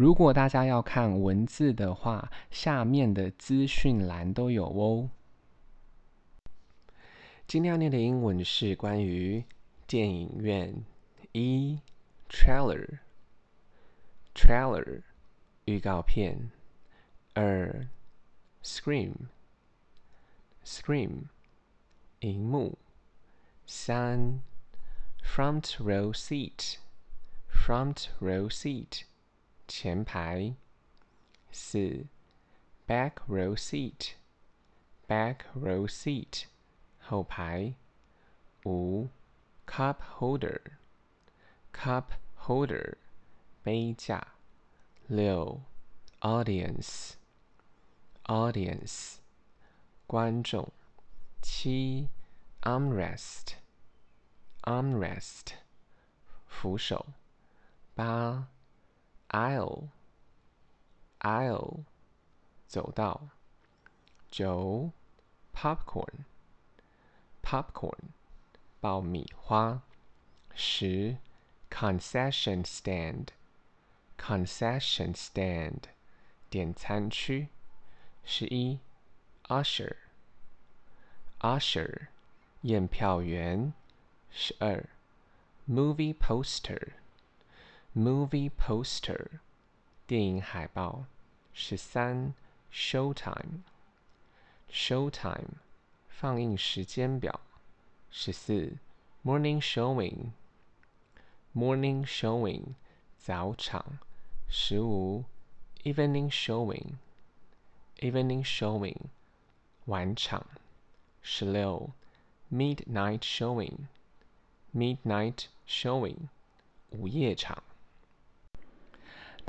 如果大家要看文字的话，下面的资讯栏都有哦。今天要念的英文是关于电影院一 trailer trailer 预告片，二 screen screen 荧幕，三 front row seat front row seat 前排，四 back row seat back row seat 后排，五 cup holder cup holder 杯架，六 audience audience 观众，七 armrest armrest 扶手，八 aisle aisle 走道，九 popcorn popcorn 爆米花，十 concession stand concession stand 点餐区，十一 usher usher 验票员，十二 movie poster movie poster 电影海报，十三 showtime showtime 放映时间表，十四，morning showing，morning showing，早场，十五，evening showing，evening showing，晚场，十六，midnight showing，midnight showing，午夜场。